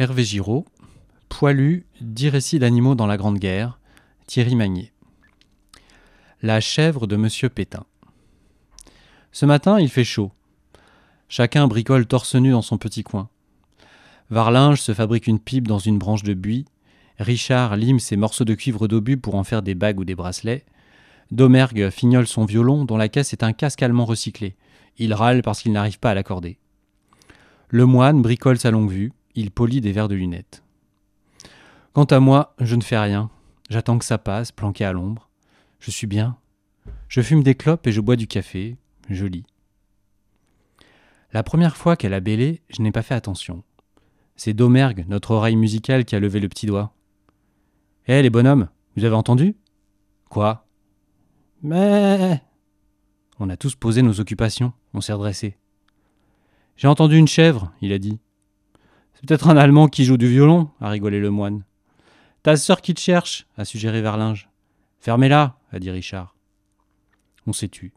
Hervé Giraud, Poilu, dix récits d'animaux dans la Grande Guerre, Thierry Magnier. La chèvre de Monsieur Pétain. Ce matin, il fait chaud. Chacun bricole torse nu dans son petit coin. Varlinge se fabrique une pipe dans une branche de buis. Richard lime ses morceaux de cuivre d'obus pour en faire des bagues ou des bracelets. Domergue fignole son violon dont la caisse est un casque allemand recyclé. Il râle parce qu'il n'arrive pas à l'accorder. Le moine bricole sa longue vue. Il polit des verres de lunettes. Quant à moi, je ne fais rien. J'attends que ça passe, planqué à l'ombre. Je suis bien. Je fume des clopes et je bois du café. Je lis. La première fois qu'elle a bêlé, je n'ai pas fait attention. C'est Domergue, notre oreille musicale, qui a levé le petit doigt. Hé, les bonhommes, vous avez entendu? Quoi? Mais. On a tous posé nos occupations, on s'est redressé. J'ai entendu une chèvre, il a dit. C'est peut-être un Allemand qui joue du violon, a rigolé le moine. Ta sœur qui te cherche, a suggéré Verlinge. Fermez-la, a dit Richard. On s'est tu.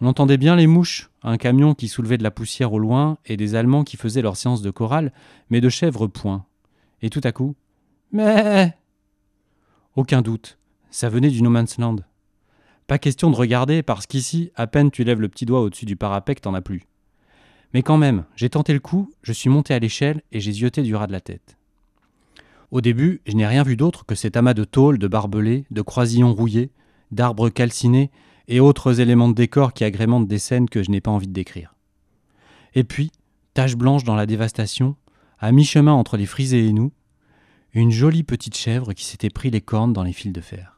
On entendait bien les mouches, un camion qui soulevait de la poussière au loin et des Allemands qui faisaient leur séance de chorale, mais de chèvres point. Et tout à coup, mais Aucun doute, ça venait du No Man's Land. Pas question de regarder parce qu'ici, à peine tu lèves le petit doigt au-dessus du parapet t'en as plus. Mais quand même, j'ai tenté le coup, je suis monté à l'échelle et j'ai zioté du ras de la tête. Au début, je n'ai rien vu d'autre que cet amas de tôles, de barbelés, de croisillons rouillés, d'arbres calcinés et autres éléments de décor qui agrémentent des scènes que je n'ai pas envie de décrire. Et puis, tache blanche dans la dévastation, à mi-chemin entre les frisés et nous, une jolie petite chèvre qui s'était pris les cornes dans les fils de fer.